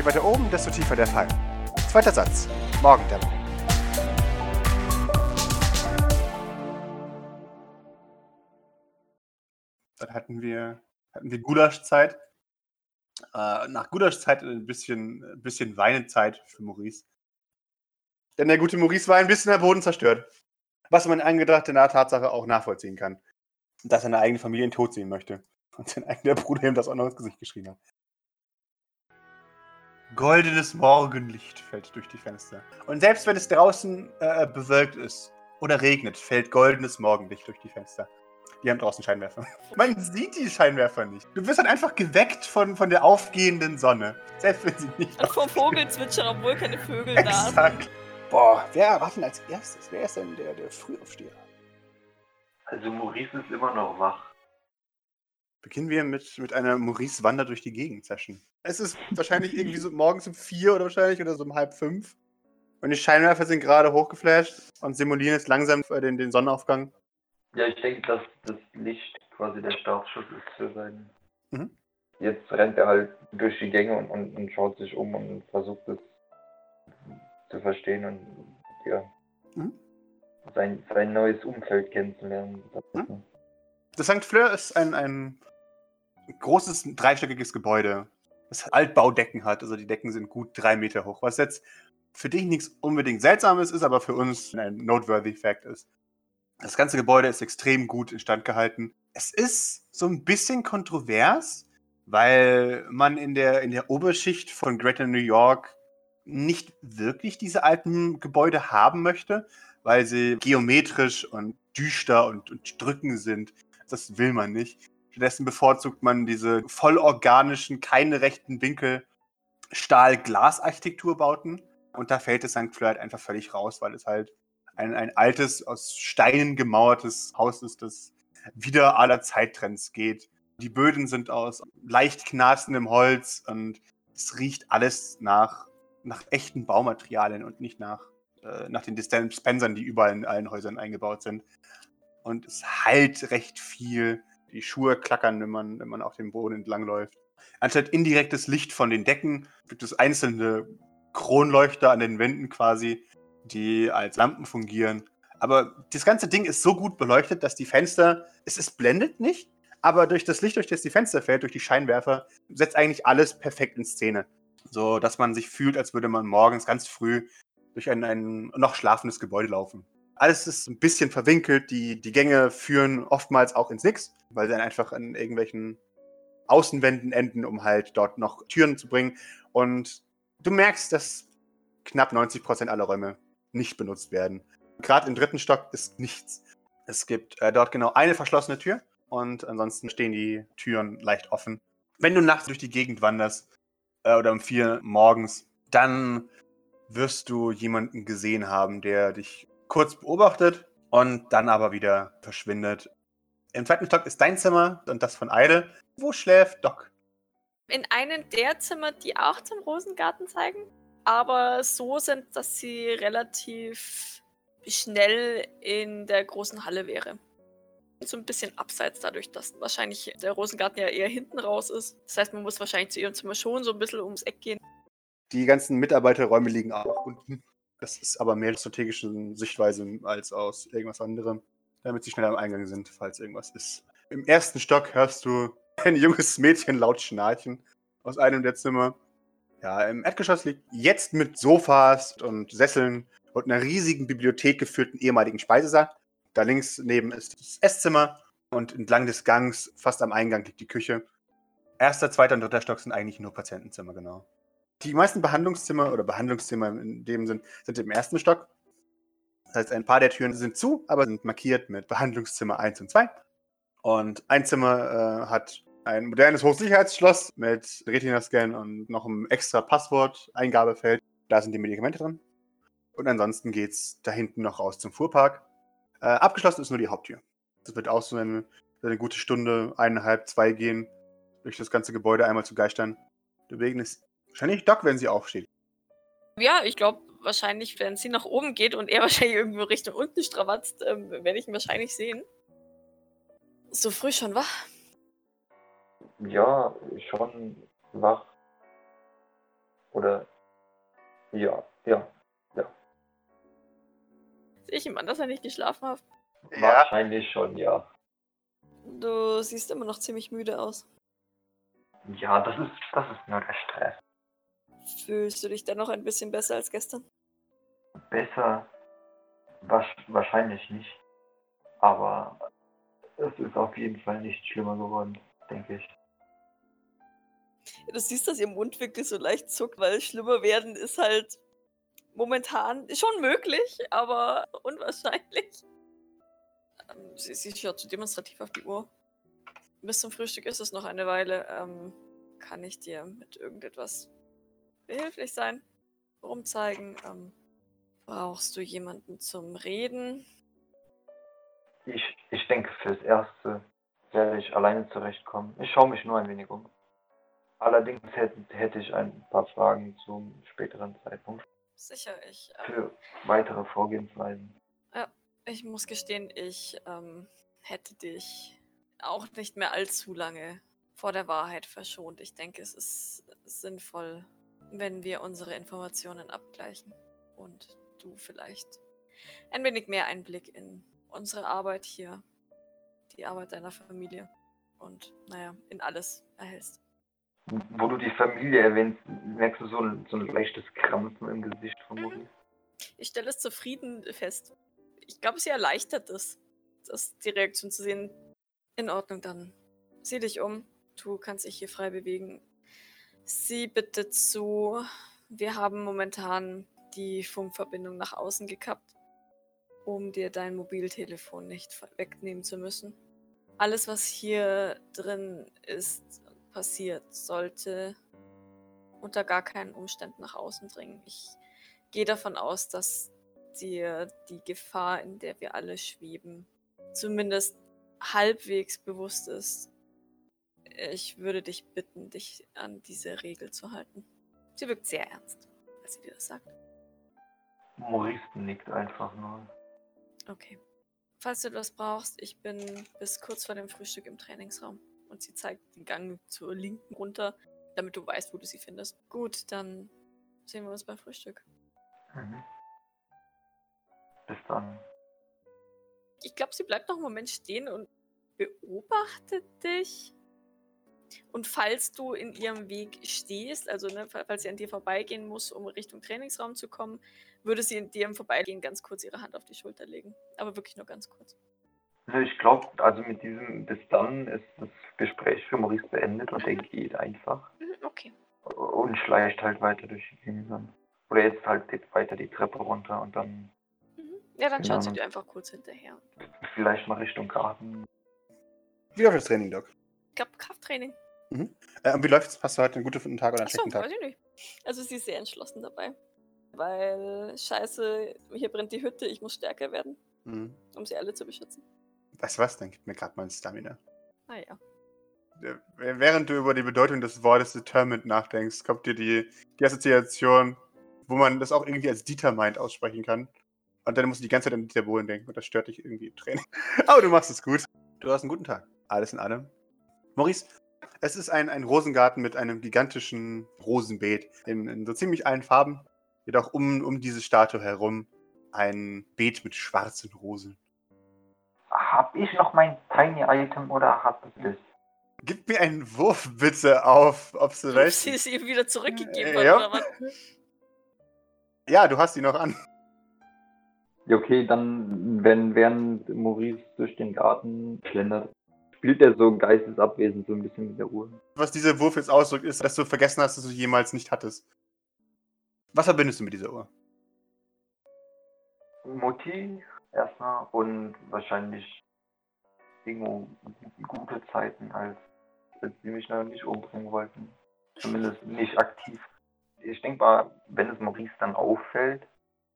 Je weiter oben, desto tiefer der Fall. Zweiter Satz. Morgendämmerung. Dann hatten wir, hatten wir Gulaschzeit. Äh, nach Gulaschzeit ein bisschen, ein bisschen Weinezeit für Maurice. Denn der gute Maurice war ein bisschen der Boden zerstört. Was man angedacht der Tatsache auch nachvollziehen kann. Dass er seine eigene Familie in Tod sehen möchte. Und sein eigener Bruder ihm das auch noch ins Gesicht geschrien hat. Goldenes Morgenlicht fällt durch die Fenster. Und selbst wenn es draußen äh, bewölkt ist oder regnet, fällt goldenes Morgenlicht durch die Fenster. Die haben draußen Scheinwerfer. Man sieht die Scheinwerfer nicht. Du wirst dann einfach geweckt von, von der aufgehenden Sonne. Selbst wenn sie nicht. Und vom Vogelzwitschern, obwohl keine Vögel da sind. Exakt. Boah, wer war denn als erstes? Wer ist denn der, der Frühaufsteher? Also Maurice ist immer noch wach. Beginnen wir mit, mit einer Maurice Wander durch die Gegend Session. Es ist wahrscheinlich irgendwie so morgens um vier oder wahrscheinlich oder so um halb fünf. Und die Scheinwerfer sind gerade hochgeflasht und simulieren jetzt langsam den, den Sonnenaufgang. Ja, ich denke, dass das Licht quasi der Startschuss ist für seinen. Mhm. Jetzt rennt er halt durch die Gänge und, und, und schaut sich um und versucht es zu verstehen und ja. Mhm. Sein, sein neues Umfeld kennenzulernen. Mhm. Das St. Fleur ist ein, ein großes, dreistöckiges Gebäude, das Altbaudecken hat. Also die Decken sind gut drei Meter hoch, was jetzt für dich nichts unbedingt Seltsames ist, aber für uns ein noteworthy Fact ist. Das ganze Gebäude ist extrem gut instand gehalten. Es ist so ein bisschen kontrovers, weil man in der, in der Oberschicht von Greater New York nicht wirklich diese alten Gebäude haben möchte, weil sie geometrisch und düster und, und drückend sind. Das will man nicht. Stattdessen bevorzugt man diese vollorganischen, keine rechten Winkel Stahl-Glas-Architekturbauten. Und da fällt das St. Fleur halt einfach völlig raus, weil es halt ein, ein altes, aus Steinen gemauertes Haus ist, das wieder aller Zeittrends geht. Die Böden sind aus leicht knarzendem Holz und es riecht alles nach, nach echten Baumaterialien und nicht nach, äh, nach den Dispensern, die überall in allen Häusern eingebaut sind. Und es halt recht viel. Die Schuhe klackern, wenn man, wenn man auf dem Boden entlang läuft. Anstatt indirektes Licht von den Decken gibt es einzelne Kronleuchter an den Wänden quasi, die als Lampen fungieren. Aber das ganze Ding ist so gut beleuchtet, dass die Fenster, es ist blendet nicht, aber durch das Licht, durch das die Fenster fällt, durch die Scheinwerfer, setzt eigentlich alles perfekt in Szene. So, dass man sich fühlt, als würde man morgens ganz früh durch ein, ein noch schlafendes Gebäude laufen. Alles ist ein bisschen verwinkelt, die, die Gänge führen oftmals auch ins Nix, weil sie dann einfach an irgendwelchen Außenwänden enden, um halt dort noch Türen zu bringen. Und du merkst, dass knapp 90% aller Räume nicht benutzt werden. Gerade im dritten Stock ist nichts. Es gibt äh, dort genau eine verschlossene Tür und ansonsten stehen die Türen leicht offen. Wenn du nachts durch die Gegend wanderst äh, oder um vier morgens, dann wirst du jemanden gesehen haben, der dich kurz beobachtet und dann aber wieder verschwindet. Im zweiten Stock ist dein Zimmer und das von Eide. Wo schläft Doc? In einem der Zimmer, die auch zum Rosengarten zeigen, aber so sind, dass sie relativ schnell in der großen Halle wäre. So ein bisschen abseits dadurch, dass wahrscheinlich der Rosengarten ja eher hinten raus ist. Das heißt, man muss wahrscheinlich zu ihrem Zimmer schon so ein bisschen ums Eck gehen. Die ganzen Mitarbeiterräume liegen auch unten. Das ist aber mehr strategische Sichtweise als aus irgendwas anderem, damit sie schnell am Eingang sind, falls irgendwas ist. Im ersten Stock hörst du ein junges Mädchen laut schnarchen aus einem der Zimmer. Ja, im Erdgeschoss liegt jetzt mit Sofas und Sesseln und einer riesigen Bibliothek geführten ehemaligen Speisesaal. Da links neben ist das Esszimmer und entlang des Gangs, fast am Eingang, liegt die Küche. Erster, zweiter und dritter Stock sind eigentlich nur Patientenzimmer, genau. Die meisten Behandlungszimmer oder Behandlungszimmer in dem Sinn sind im ersten Stock. Das heißt, ein paar der Türen sind zu, aber sind markiert mit Behandlungszimmer 1 und 2. Und ein Zimmer äh, hat ein modernes Hochsicherheitsschloss mit Retina-Scan und noch einem extra Passwort-Eingabefeld. Da sind die Medikamente drin. Und ansonsten geht es da hinten noch raus zum Fuhrpark. Äh, abgeschlossen ist nur die Haupttür. Das wird auch so eine, eine, gute Stunde, eineinhalb, zwei gehen, durch das ganze Gebäude einmal zu geistern. Deswegen ist wahrscheinlich Doc, wenn sie aufsteht. Ja, ich glaube, wahrscheinlich, wenn sie nach oben geht und er wahrscheinlich irgendwo Richtung unten stravatzt, ähm, werde ich ihn wahrscheinlich sehen. So früh schon wach? Ja, schon wach. Ja, ja. Sehe ich ihm an, dass er nicht geschlafen hat? Ja. Wahrscheinlich schon, ja. Du siehst immer noch ziemlich müde aus. Ja, das ist, das ist nur der Stress. Fühlst du dich dann noch ein bisschen besser als gestern? Besser wahrscheinlich nicht. Aber es ist auf jeden Fall nicht schlimmer geworden, denke ich. Ja, du siehst, dass ihr Mundwinkel so leicht zuckt, weil schlimmer werden ist halt momentan schon möglich, aber unwahrscheinlich. Ähm, sie, sie schaut so demonstrativ auf die Uhr. Bis zum Frühstück ist es noch eine Weile. Ähm, kann ich dir mit irgendetwas behilflich sein? Rumzeigen? Ähm, brauchst du jemanden zum Reden? Ich, ich denke, fürs Erste werde ich alleine zurechtkommen. Ich schaue mich nur ein wenig um. Allerdings hätte, hätte ich ein paar Fragen zum späteren Zeitpunkt Sicher, ich. Ähm, für weitere Vorgehensweisen. Ich muss gestehen, ich ähm, hätte dich auch nicht mehr allzu lange vor der Wahrheit verschont. Ich denke, es ist sinnvoll, wenn wir unsere Informationen abgleichen und du vielleicht ein wenig mehr Einblick in unsere Arbeit hier, die Arbeit deiner Familie und, naja, in alles erhältst. Wo du die Familie erwähnst, merkst du so ein, so ein leichtes Krampfen im Gesicht von Maurice? Ich stelle es zufrieden fest. Ich glaube, sie erleichtert es, das, die Reaktion zu sehen. In Ordnung, dann sieh dich um. Du kannst dich hier frei bewegen. Sieh bitte zu. Wir haben momentan die Funkverbindung nach außen gekappt, um dir dein Mobiltelefon nicht wegnehmen zu müssen. Alles, was hier drin ist, passiert, sollte unter gar keinen Umständen nach außen dringen. Ich gehe davon aus, dass dir die Gefahr, in der wir alle schweben, zumindest halbwegs bewusst ist. Ich würde dich bitten, dich an diese Regel zu halten. Sie wirkt sehr ernst, als sie dir das sagt. Maurice nickt einfach nur. Okay. Falls du etwas brauchst, ich bin bis kurz vor dem Frühstück im Trainingsraum. Und sie zeigt den Gang zur linken runter, damit du weißt, wo du sie findest. Gut, dann sehen wir uns beim Frühstück. Mhm. Bis dann. Ich glaube, sie bleibt noch einen Moment stehen und beobachtet dich. Und falls du in ihrem Weg stehst, also ne, fa- falls sie an dir vorbeigehen muss, um Richtung Trainingsraum zu kommen, würde sie in dir im Vorbeigehen ganz kurz ihre Hand auf die Schulter legen. Aber wirklich nur ganz kurz. Also ich glaube, also mit diesem bis dann ist das Gespräch für Maurice beendet und er geht einfach Okay. und schleicht halt weiter durch die Gänge dann. Oder jetzt halt jetzt weiter die Treppe runter und dann Mhm. Ja, dann schaut sie Genau. dir einfach kurz hinterher. vielleicht mal Richtung Garten. Wie läuft das Training, Doc? Ich glaube, Krafttraining. Äh, und wie läuft's? Hast du heute einen guten Tag oder einen Achso, schlechten Tag? weiß ich nicht. Also sie ist sehr entschlossen dabei. Weil, scheiße, hier brennt die Hütte, ich muss stärker werden, Mhm. um sie alle zu beschützen. Weißt du was? Dann gib mir gerade mal ein Stamina. Naja. Äh, Während du über die Bedeutung des Wortes determined nachdenkst, kommt dir die, die Assoziation, wo man das auch irgendwie als Determined aussprechen kann. Und dann musst du die ganze Zeit an Dieter Bohlen denken und das stört dich irgendwie im Training. Aber du machst es gut. Du hast einen guten Tag. Alles in allem. Maurice, es ist ein, ein Rosengarten mit einem gigantischen Rosenbeet in, in so ziemlich allen Farben. Jedoch um, um diese Statue herum ein Beet mit schwarzen Rosen. Hab ich noch mein Tiny Item oder hat es das? Gib mir einen Wurf bitte auf Ob sie Observation. es ihr wieder zurückgegeben Äh, hat, ja. oder was? Ja, du hast ihn noch an. Ja, okay, dann, wenn während Maurice durch den Garten schlendert, spielt er so geistesabwesend so ein bisschen mit der Uhr. Was dieser Wurf jetzt ausdrückt, ist, dass du vergessen hast, dass du sie jemals nicht hattest. Was verbindest du mit dieser Uhr? Mutti erstmal und wahrscheinlich irgendwo gute Zeiten, als, als sie mich noch nicht umbringen wollten. Zumindest nicht aktiv. Ich denke mal, wenn es Maurice dann auffällt,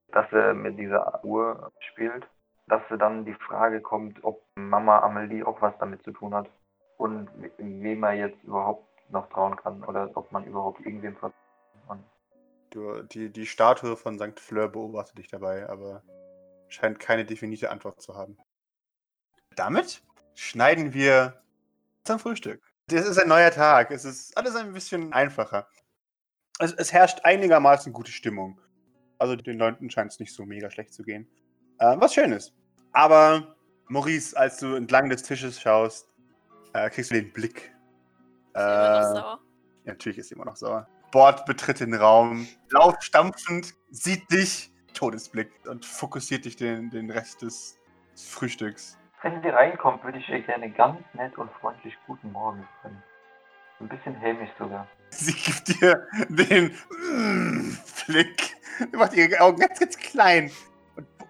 dass er mit dieser Uhr spielt, dass dann die Frage kommt, ob Mama Amelie auch was damit zu tun hat und we- wem er jetzt überhaupt noch trauen kann oder ob man überhaupt irgendwem vertrauen kann. Du, die, die Statue von St. Fleur beobachtet dich dabei, aber scheint keine definierte Antwort zu haben. Damit schneiden wir zum Frühstück. Das ist ein neuer Tag. Es ist alles ein bisschen einfacher. Es, es herrscht einigermaßen gute Stimmung. Also den Leuten scheint es nicht so mega schlecht zu gehen. Äh, was schön ist. Aber Maurice, als du entlang des Tisches schaust, äh, kriegst du den Blick. Ist immer noch Äh, sauer. ja, natürlich ist sie immer noch sauer. Bord betritt den Raum, laufstampfend, sieht dich, Todesblick und fokussiert dich den, den Rest des, Frühstücks. Wenn sie reinkommt, würde ich ihr gerne ganz nett und freundlich Guten Morgen können. Ein bisschen hämisch sogar. Sie gibt dir den mm, Blick, macht ihre Augen ganz, ganz klein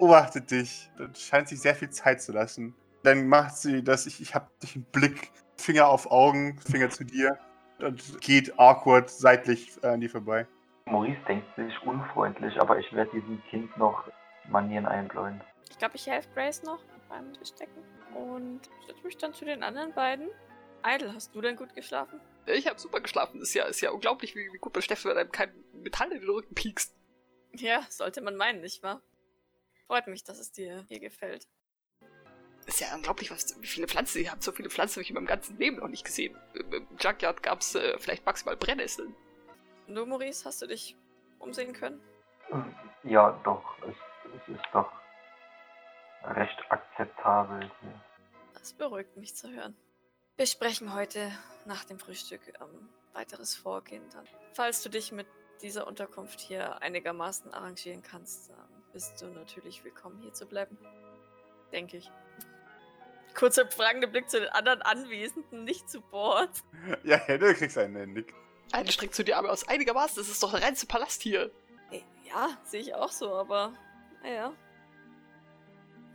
beobachtet dich und scheint sich sehr viel Zeit zu lassen. Dann macht sie das, ich, ich hab dich im Blick, Finger auf Augen, Finger zu dir und geht awkward seitlich äh, an dir vorbei. Maurice denkt sich unfreundlich, aber ich werde diesem Kind noch Manieren einbläuen. Ich glaube, ich helfe Grace noch beim Bestecken. Und setze mich dann zu den anderen beiden. Idle, hast du denn gut geschlafen? Ich habe super geschlafen. Ist ja, ist ja unglaublich, wie, wie gut man Steffen, wenn einem kein Metall in den Rücken piekst. Ja, sollte man meinen, nicht wahr? Freut mich, dass es dir hier gefällt. Ist ja unglaublich, was, wie viele Pflanzen ihr habt. So viele Pflanzen habe ich in meinem ganzen Leben noch nicht gesehen. Im, im Junkyard gab es äh, vielleicht maximal Brennnesseln. Und du, Maurice, hast du dich umsehen können? Hm, Ja, doch, es, es ist doch recht akzeptabel hier. Das beruhigt mich zu hören. Wir sprechen heute nach dem Frühstück ähm, weiteres Vorgehen dann. Falls du dich mit dieser Unterkunft hier einigermaßen arrangieren kannst, ähm, bist du natürlich willkommen, hier zu bleiben. Denke ich. Kurzer fragender Blick zu den anderen Anwesenden, nicht zu Bord. Ja, ja, du kriegst einen Nick. Eine streckt zu die Arme aus einigermaßen. Das ist doch der reinste Palast hier. Äh, Ja, sehe ich auch so, aber naja.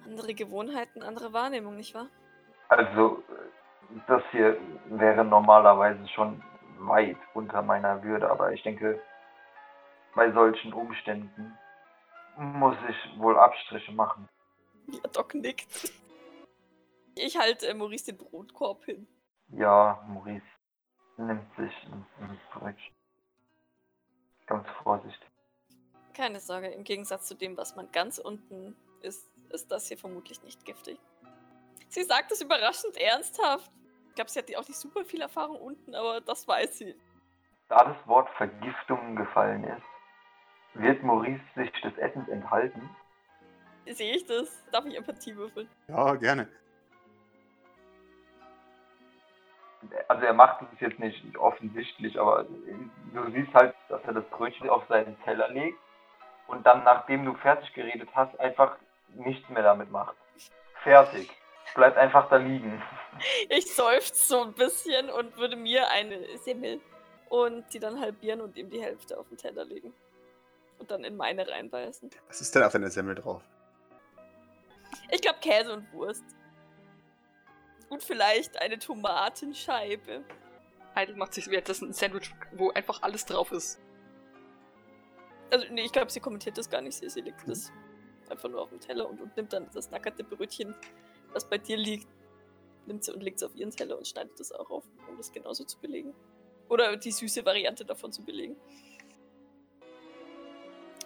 Andere Gewohnheiten, andere Wahrnehmung, nicht wahr? Also, das hier wäre normalerweise schon weit unter meiner Würde, aber ich denke, bei solchen Umständen muss ich wohl Abstriche machen. Ja, Doc nickt. Ich halte äh, Maurice den Brotkorb hin. Ja, Maurice nimmt sich ein, ein Brötchen. Ganz vorsichtig. Keine Sorge, im Gegensatz zu dem, was man ganz unten ist, ist das hier vermutlich nicht giftig. Sie sagt es überraschend ernsthaft. Ich glaube, sie hat auch nicht super viel Erfahrung unten, aber das weiß sie. Da das Wort Vergiftung gefallen ist, wird Maurice sich des Essens enthalten. Sehe ich das? Darf ich Empathie würfeln? Ja, gerne. Also er macht es jetzt nicht offensichtlich, aber du siehst halt, dass er das Brötchen auf seinen Teller legt und dann, nachdem du fertig geredet hast, einfach nichts mehr damit macht. Fertig. Bleibt einfach da liegen. Ich seufze so ein bisschen und würde mir eine Semmel und die dann halbieren und ihm die Hälfte auf den Teller legen. Und dann in meine reinbeißen. Was ist denn auf deiner Semmel drauf? Ich glaube Käse und Wurst. Und vielleicht eine Tomatenscheibe. Idle macht sich währenddessen ein Sandwich, wo einfach alles drauf ist. Also, nee, ich glaube, sie kommentiert das gar nicht. Sie, sie legt das einfach nur auf den Teller und, und nimmt dann das nackerte Brötchen, das bei dir liegt, nimmt sie und legt es auf ihren Teller und schneidet das auch auf, um das genauso zu belegen. Oder die süße Variante davon zu belegen.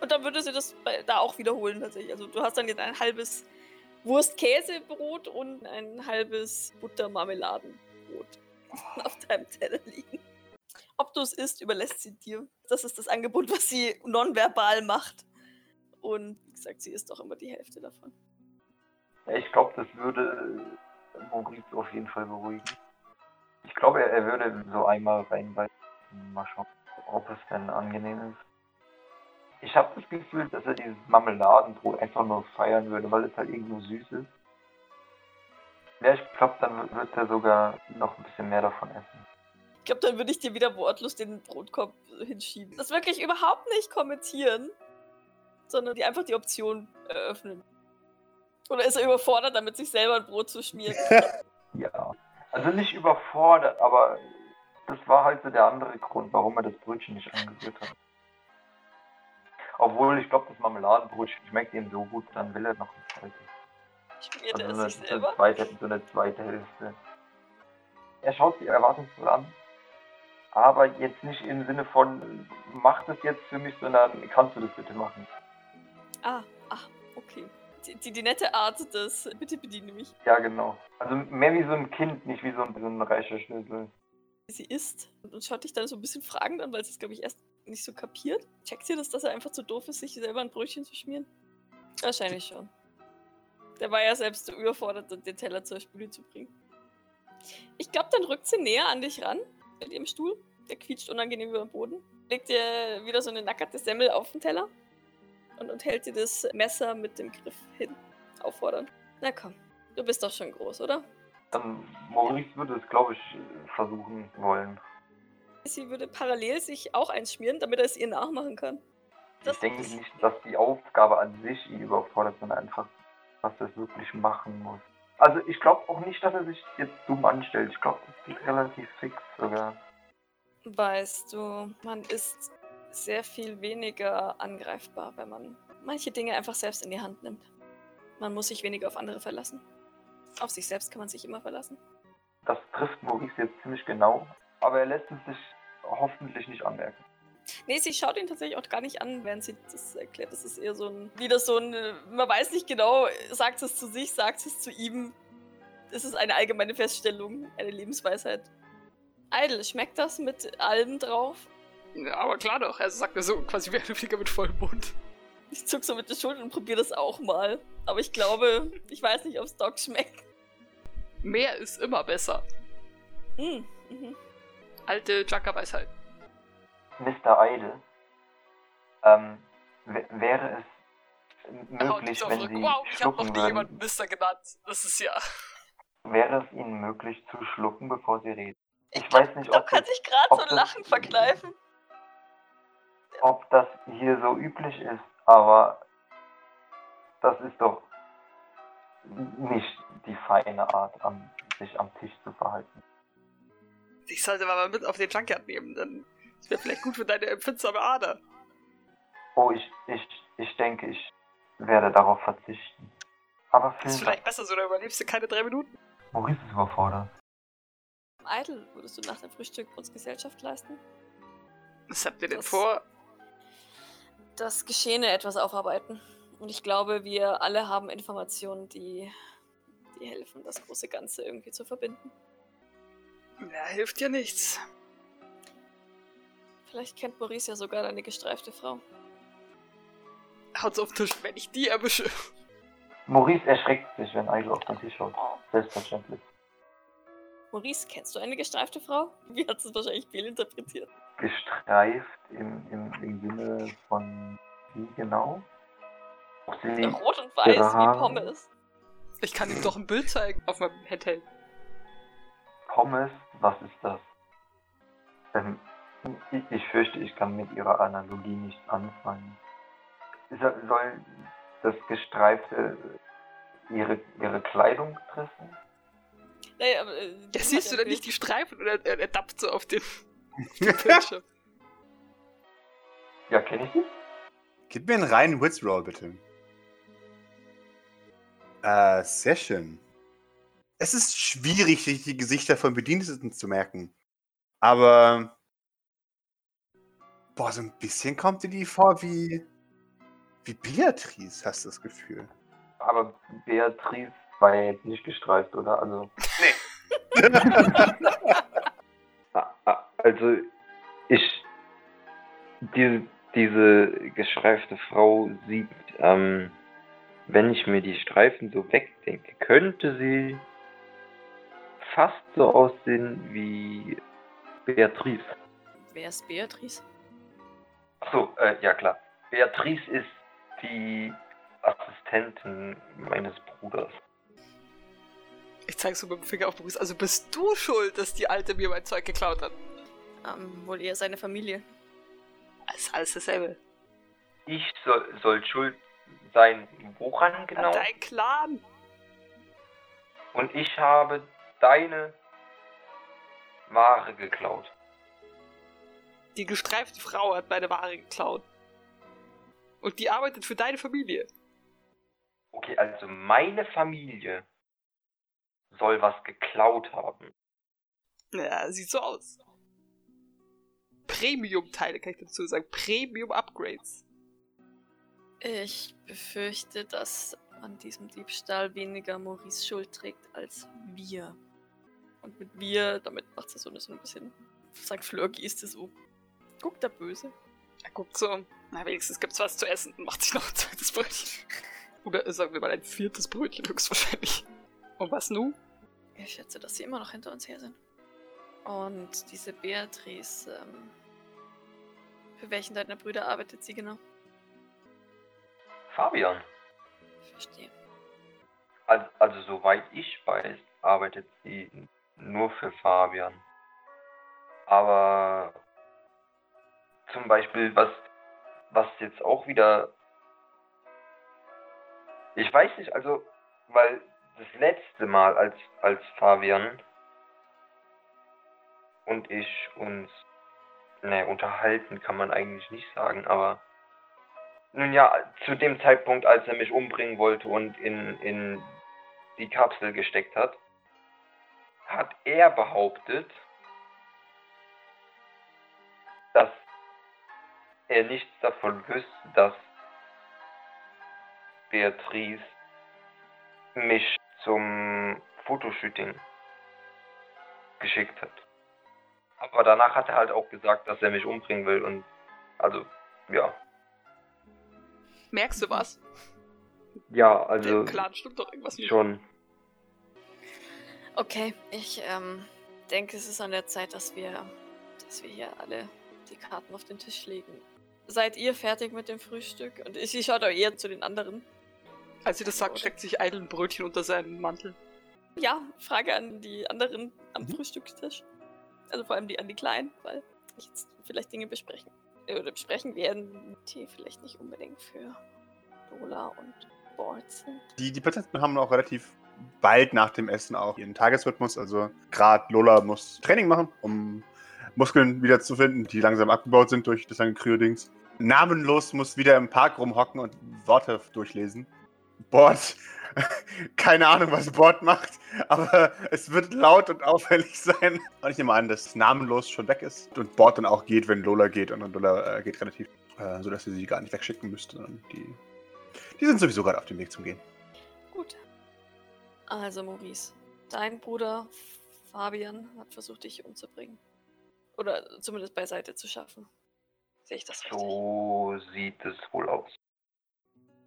Und dann würde sie das da auch wiederholen tatsächlich. Also du hast dann jetzt ein halbes Wurst-Käsebrot und ein halbes Butter-Marmeladenbrot auf deinem Teller liegen. Ob du es isst, überlässt sie dir. Das ist das Angebot, was sie nonverbal macht. Und wie gesagt, sie isst auch immer die Hälfte davon. Ja, ich glaube, das würde äh, Maurice auf jeden Fall beruhigen. Ich glaube, er würde so einmal reinbeißen. Mal schauen, ob es denn angenehm ist. Ich habe das Gefühl, dass er dieses Marmeladenbrot einfach nur feiern würde, weil es halt irgendwo süß ist. Ja, ich glaube, dann wird er sogar noch ein bisschen mehr davon essen. Ich glaube, dann würde ich dir wieder wortlos den Brotkorb hinschieben. Das wirklich überhaupt nicht kommentieren, sondern die einfach die Option eröffnen. Oder ist er überfordert, damit sich selber ein Brot zu schmieren? Ja. Also nicht überfordert, aber das war halt so der andere Grund, warum er das Brötchen nicht angerührt hat. Obwohl, ich glaube, das Marmeladenbrot schmeckt ihm so gut, dann will er noch ein zweites. Er Also so eine, so, eine zweite, so eine zweite Hälfte. Er schaut sie erwartungsvoll an. Aber jetzt nicht im Sinne von, mach das jetzt für mich, sondern kannst du das bitte machen? Ah, ach, okay. Die, die, die nette Art des Bitte bediene mich. Ja, genau. Also mehr wie so ein Kind, nicht wie so ein, so ein reicher Schlüssel. Sie isst und schaut dich dann so ein bisschen fragend an, weil sie es, glaube ich, erst nicht so kapiert. Checkt ihr das, dass er einfach zu doof ist, sich selber ein Brötchen zu schmieren? Wahrscheinlich schon. Der war ja selbst so überfordert, den Teller zur Spüle zu bringen. Ich glaube, dann rückt sie näher an dich ran, mit ihrem Stuhl. Der quietscht unangenehm über den Boden. Legt dir wieder so eine nackerte Semmel auf den Teller und, und hält dir das Messer mit dem Griff hin. Auffordern. Na komm, du bist doch schon groß, oder? Dann Maurice würde es, glaube ich, versuchen wollen. Sie würde parallel sich auch eins schmieren, damit er es ihr nachmachen kann. ich denke nicht, dass die Aufgabe an sich ihn überfordert, sondern einfach, was er wirklich machen muss. Also ich glaube auch nicht, dass er sich jetzt dumm anstellt. Ich glaube, das geht relativ fix sogar. Weißt du, man ist sehr viel weniger angreifbar, wenn man manche Dinge einfach selbst in die Hand nimmt. Man muss sich weniger auf andere verlassen. Auf sich selbst kann man sich immer verlassen. Das trifft Maurice jetzt ziemlich genau, aber er lässt es sich hoffentlich nicht anmerken. Nee, sie schaut ihn tatsächlich auch gar nicht an, während sie das erklärt. Das ist eher so ein, wieder so ein, man weiß nicht genau, sagt es zu sich, sagt es zu ihm. Es ist eine allgemeine Feststellung, eine Lebensweisheit. Idle, schmeckt das mit allem drauf? Ja, aber klar doch. Er sagt mir so quasi wie ein Flieger mit vollem Mund. Ich zuck so mit der Schulter und probiere das auch mal. Aber ich glaube, ich weiß nicht, ob es Doc schmeckt. Mehr ist immer besser. Mm, mhm. Alte Jacka-Weisheit. Mr. Idle, ähm, wäre es möglich, wenn Sie wow, ich habe noch nie würden, jemanden Mister genannt. Das ist ja. wäre es Ihnen möglich zu schlucken, bevor Sie reden? Ich, Ich glaub, weiß nicht, ob kann das- sich gerade ob so ein das- Lachen verkneifen. ob das hier so üblich ist, aber das ist doch nicht die feine Art, sich am Tisch zu verhalten. Ich sollte mal mit auf den Junkyard nehmen, dann das wäre vielleicht gut für deine empfindsame Ader. Oh, ich, ich, ich denke, ich werde darauf verzichten. Aber Das ist vielen Dank. vielleicht besser so, dann überlebst du keine drei Minuten. Maurice ist überfordert. Idle, würdest du nach dem Frühstück uns Gesellschaft leisten? Was habt ihr denn Das- vor? Das Geschehene etwas aufarbeiten. Und ich glaube, wir alle haben Informationen, die, die helfen, das große Ganze irgendwie zu verbinden. Ja, hilft ja nichts. Vielleicht kennt Maurice ja sogar deine gestreifte Frau. Haut's auf den Tisch, wenn ich die erwische. Maurice erschreckt sich, wenn Idle auf den Tisch schaut. Oh. Selbstverständlich. Maurice, kennst du eine gestreifte Frau? Wie hat es wahrscheinlich fehlinterpretiert? Gestreift im, im, im Sinne von wie genau? Sie Rot und weiß wie Pommes. Ich kann ihm doch ein Bild zeigen auf meinem Handheld. Pommes, was ist das? Ähm, ich, ich fürchte, ich kann mit ihrer Analogie nichts anfangen. Soll, das Gestreifte ihre, ihre Kleidung treffen? Naja, aber, äh, Ja, Jim siehst du Bild. nicht die Streifen? Oder er, er dappt so auf den Bildschirm. Ja, kenne ich die? Gib mir einen reinen Wits-Roll, bitte. Äh, schön. Es ist schwierig, sich die Gesichter von Bediensteten zu merken. Aber. Boah, so ein bisschen kommt dir die vor wie. Wie Beatrice, hast du das Gefühl. Aber Beatrice war ja jetzt nicht gestreift, oder? Also. Ah, ah, Also, ich. Die, diese gestreifte Frau sieht, ähm, wenn ich mir die Streifen so wegdenke, könnte sie fast so aussehen wie Beatrice. Wer ist Beatrice? Achso, äh, ja klar. Beatrice ist die Assistentin meines Bruders. Ich zeig so mit dem Finger auf Maurice. Also bist du schuld, dass die Alte mir mein Zeug geklaut hat? Ähm, wohl eher seine Familie. Ist alles dasselbe. Ich soll, soll schuld sein, woran genau? Dein Clan. Und ich habe deine Ware geklaut. Die gestreifte Frau hat meine Ware geklaut. Und die arbeitet für deine Familie. Okay, also meine Familie soll was geklaut haben. Ja, sieht so aus. Premium-Teile kann ich dazu sagen. Premium-Upgrades. Ich befürchte, dass an diesem Diebstahl weniger Maurice Schuld trägt als wir. Und mit wir, damit macht sie so ein bisschen, ist es so. Guckt da böse. Er guckt so, na wenigstens gibt's was zu essen und macht sich noch ein zweites Brötchen. Oder sagen wir mal ein viertes Brötchen höchstwahrscheinlich. Und was nun? Ich schätze, dass sie immer noch hinter uns her sind. Und diese Beatrice, ähm, für welchen deiner Brüder arbeitet sie genau? Fabian. Verstehe. Also, also soweit ich weiß, arbeitet sie nur für Fabian. Aber zum Beispiel, was, was jetzt auch wieder. Ich weiß nicht, also, weil das letzte Mal, als, als Fabian und ich uns, ne, unterhalten kann man eigentlich nicht sagen, aber nun ja, zu dem Zeitpunkt, als er mich umbringen wollte und in, in die Kapsel gesteckt hat, hat er behauptet, dass er nichts davon wüsste, dass Beatrice mich zum Fotoshooting geschickt hat. Aber danach hat er halt auch gesagt, dass er mich umbringen will und also, ja. Merkst du was? Ja, also Dem Clan stimmt doch irgendwas nicht. schon. Okay, ich ähm, denke, es ist an der Zeit, dass wir, dass wir hier alle die Karten auf den Tisch legen. Seid ihr fertig mit dem Frühstück? Und ich, ich schaue da eher zu den anderen. Als sie das sagt, steckt sich Idle ein Brötchen unter seinen Mantel. Ja, Frage an die anderen am Mhm. Frühstückstisch. Also vor allem die an die Kleinen, weil ich jetzt vielleicht Dinge besprechen äh, oder besprechen werden, die vielleicht nicht unbedingt für Lola und Bord sind. Die, die Patienten haben auch relativ bald nach dem Essen auch ihren Tagesrhythmus. Also gerade Lola muss Training machen, um Muskeln wieder zu finden, die langsam abgebaut sind durch das lange Kryo-Dings. Namenlos muss wieder im Park rumhocken und Worte durchlesen. Bord, keine Ahnung, was Bord macht, aber es wird laut und auffällig sein. Und ich nehme an, dass Namenlos schon weg ist und Bord dann auch geht, wenn Lola geht. Und Lola äh, geht relativ, äh, sodass sie sie gar nicht wegschicken müsste. Die, die sind sowieso gerade auf dem Weg zum Gehen. Gut. Also, Maurice, dein Bruder Fabian hat versucht, dich umzubringen. Oder zumindest beiseite zu schaffen. Sehe ich das richtig? So sieht es wohl aus.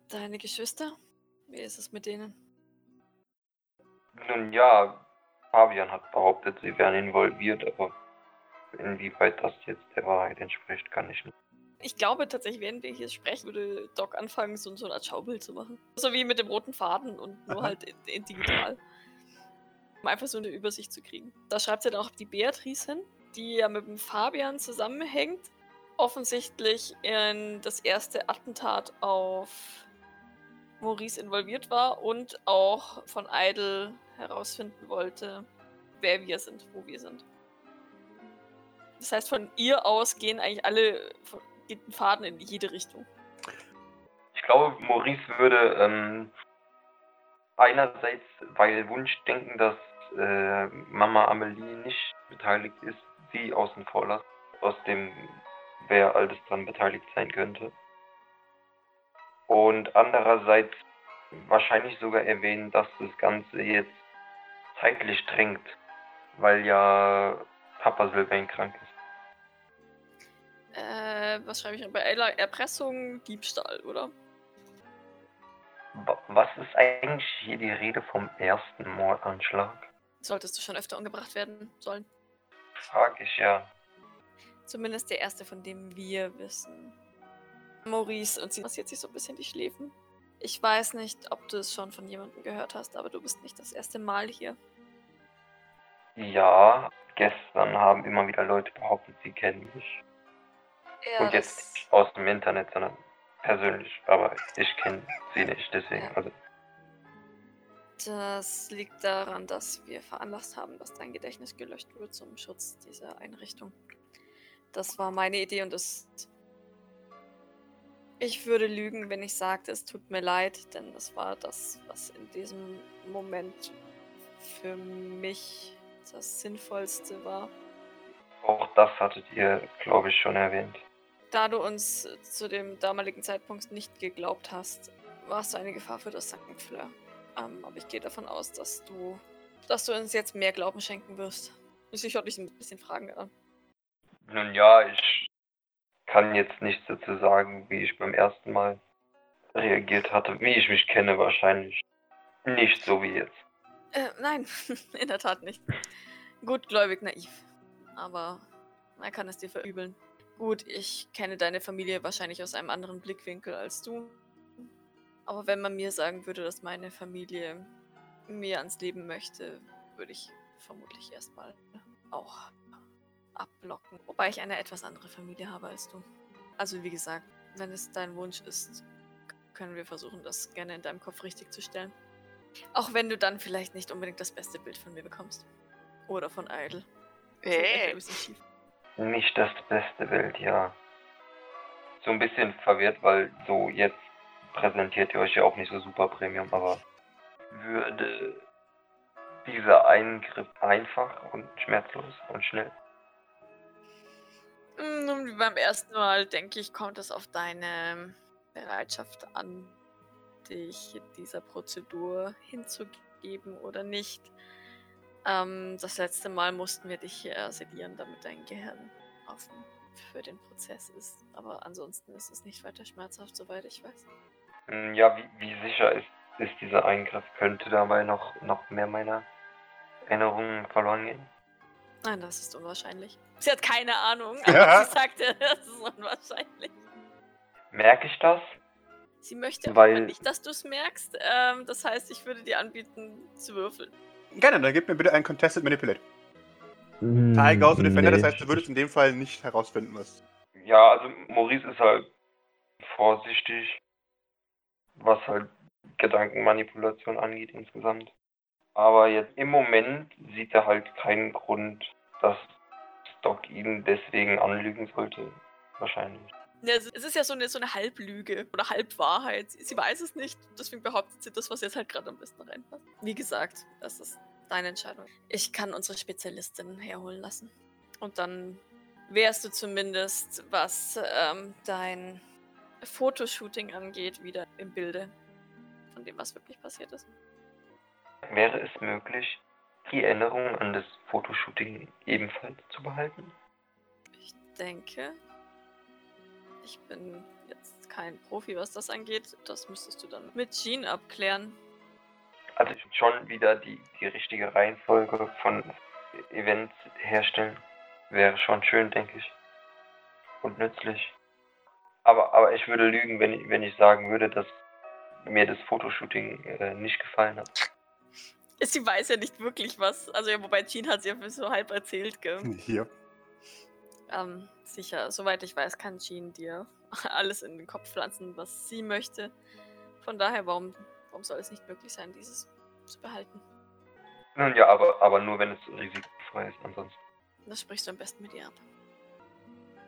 Deine Geschwister? Wie ist es mit denen? Nun ja, Fabian hat behauptet, sie wären involviert, aber inwieweit das jetzt der Wahrheit entspricht, kann ich nicht. Ich glaube tatsächlich, während wir hier sprechen, würde Doc anfangen, so, so eine Art Schaubild zu machen. So wie mit dem roten Faden und nur Aha. halt in, in digital. Um einfach so eine Übersicht zu kriegen. Da schreibt sie dann auch die Beatrice hin, die ja mit dem Fabian zusammenhängt. Offensichtlich in das erste Attentat auf Maurice involviert war und auch von Idle herausfinden wollte, wer wir sind, wo wir sind. Das heißt, von ihr aus gehen eigentlich alle geht ein Faden in jede Richtung. Ich glaube, Maurice würde ähm, einerseits, weil Wunschdenken, dass äh, Mama Amelie nicht beteiligt ist, sie außen vor lassen, aus dem wer alles dran beteiligt sein könnte. Und andererseits wahrscheinlich sogar erwähnen, dass das Ganze jetzt zeitlich drängt, weil ja Papa Sylvain krank ist. Äh, was schreibe ich noch? Bei Ella? Erpressung, Diebstahl, oder? Wa- Was ist eigentlich hier die Rede vom ersten Mordanschlag? Solltest du schon öfter umgebracht werden sollen. Frag ich ja. Zumindest der erste, von dem wir wissen. Maurice, und sie massiert sich so ein bisschen die Schläfen. Ich weiß nicht, ob du es schon von jemandem gehört hast, aber du bist nicht das erste Mal hier. Ja, gestern haben immer wieder Leute behauptet, sie kennen mich. Ja, Und jetzt nicht aus dem Internet, sondern persönlich. Aber ich kenne sie nicht, deswegen. Ja. Also, Das liegt daran, dass wir veranlasst haben, dass dein Gedächtnis gelöscht wird zum Schutz dieser Einrichtung. Das war meine Idee und es. Ich würde lügen, wenn ich sagte, es tut mir leid, denn das war das, was in diesem Moment für mich das Sinnvollste war. auch das hattet ihr, glaube ich, schon erwähnt. Da du uns zu dem damaligen Zeitpunkt nicht geglaubt hast, warst du eine Gefahr für das St. Fleur. Ähm, aber ich gehe davon aus, dass du, dass du uns jetzt mehr Glauben schenken wirst. Ich schaue dich ein bisschen Fragen an. Nun ja, ich kann jetzt nichts dazu sagen, wie ich beim ersten Mal reagiert hatte. Wie ich mich kenne, wahrscheinlich nicht so wie jetzt. Äh, nein, in der Tat nicht. Gutgläubig naiv. Aber man kann es dir verübeln. Gut, ich kenne deine Familie wahrscheinlich aus einem anderen Blickwinkel als du. Aber wenn man mir sagen würde, dass meine Familie mir ans Leben möchte, würde ich vermutlich erstmal auch abblocken. Wobei ich eine etwas andere Familie habe als du. Also wie gesagt, wenn es dein Wunsch ist, können wir versuchen, das gerne in deinem Kopf richtig zu stellen. Auch wenn du dann vielleicht nicht unbedingt das beste Bild von mir bekommst. Oder von Idle. Hey. Ein bisschen schief. Nicht das beste Bild, ja. So ein bisschen verwirrt, weil so jetzt präsentiert ihr euch ja auch nicht so super Premium, aber würde dieser Eingriff einfach und schmerzlos und schnell? Mm, Nun, wie beim ersten Mal, denke ich, kommt es auf deine Bereitschaft an, dich dieser Prozedur hinzugeben oder nicht. Ähm, das letzte Mal mussten wir dich äh, sedieren, damit dein Gehirn offen für den Prozess ist. Aber ansonsten ist es nicht weiter schmerzhaft, soweit ich weiß. Hm, Ja, wie, wie sicher ist, ist dieser Eingriff? Könnte dabei noch, noch mehr meiner Erinnerungen verloren gehen? Nein, das ist unwahrscheinlich. Sie hat keine Ahnung, aber sie sagte, das ist unwahrscheinlich. Merke ich das? Sie möchte Weil- aber nicht, dass du es merkst. Ähm, das heißt, ich würde dir anbieten, zu würfeln. Gerne, dann gib mir bitte einen Contested Manipulate. Hm, Teil Gauss und Defender, das nee. heißt, du würdest in dem Fall nicht herausfinden, was. Ja, also Maurice ist halt vorsichtig, was halt Gedankenmanipulation angeht insgesamt. Aber jetzt im Moment sieht er halt keinen Grund, dass Stock ihn deswegen anlügen sollte. Wahrscheinlich. Ja, es ist ja so eine, so eine Halblüge oder Halbwahrheit. Sie, sie weiß es nicht, deswegen behauptet sie das, was jetzt halt gerade am besten reinpasst. Wie gesagt, das ist deine Entscheidung. Ich kann unsere Spezialistin herholen lassen. Und dann wärst du zumindest, was ähm, dein Fotoshooting angeht, wieder im Bilde von dem, was wirklich passiert ist. Wäre es möglich, die Erinnerung an das Fotoshooting ebenfalls zu behalten? Ich denke, ich bin jetzt kein Profi, was das angeht. Das müsstest du dann mit Jean abklären. Also schon wieder die, die richtige Reihenfolge von Events herstellen. Wäre schon schön, denke ich. Und nützlich. Aber, aber ich würde lügen, wenn ich, wenn ich sagen würde, dass mir das Fotoshooting äh, nicht gefallen hat. Sie weiß ja nicht wirklich was. Also ja, wobei Jean hat sie ja so halb erzählt, gell? Hier. Ähm, sicher, soweit ich weiß, kann Jean dir alles in den Kopf pflanzen, was sie möchte. Von daher, warum, warum soll es nicht möglich sein, dieses zu behalten? Nun ja, aber, aber nur wenn es risikofrei ist, ansonsten. Das sprichst du am besten mit ihr ab.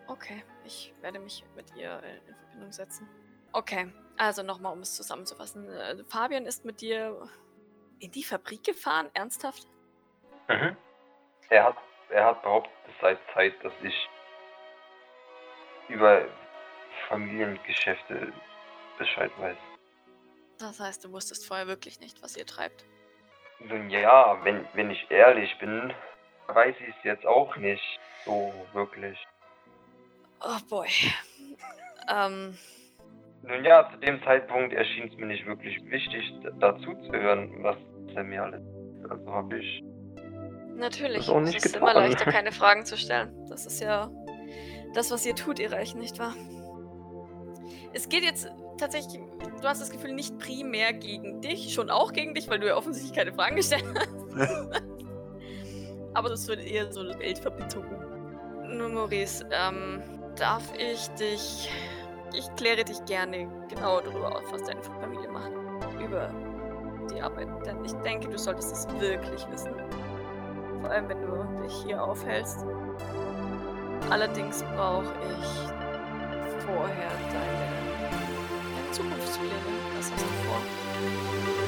Okay, ich werde mich mit ihr in Verbindung setzen. Okay, also nochmal, um es zusammenzufassen. Äh, Fabian ist mit dir in die Fabrik gefahren? Ernsthaft? Mhm. Er hat, er hat behauptet, es sei Zeit, dass ich über Familiengeschäfte Bescheid weiß. Das heißt, du wusstest vorher wirklich nicht, was ihr treibt. Nun ja, wenn, wenn ich ehrlich bin, weiß ich es jetzt auch nicht so wirklich. Oh boy. ähm, Nun ja, zu dem Zeitpunkt erschien es mir nicht wirklich wichtig, dazu zu hören, was er mir alles. Also habe ich. Natürlich. Das auch Es nicht ist immer getan. leichter, keine Fragen zu stellen. Das ist ja das, was ihr tut, ihr Reichen, nicht wahr? Es geht jetzt tatsächlich, du hast das Gefühl, nicht primär gegen dich, schon auch gegen dich, weil du ja offensichtlich keine Fragen gestellt hast. Aber das wird eher so eine Weltverbitterung. Nun, Maurice, ähm, darf ich dich. Ich kläre dich gerne genau darüber auf, was deine Familie macht. Über die Arbeit. Denn ich denke, du solltest es wirklich wissen. Vor allem, wenn du dich hier aufhältst. Allerdings brauche ich vorher deine, deine Zukunftspläne. Was hast du vor?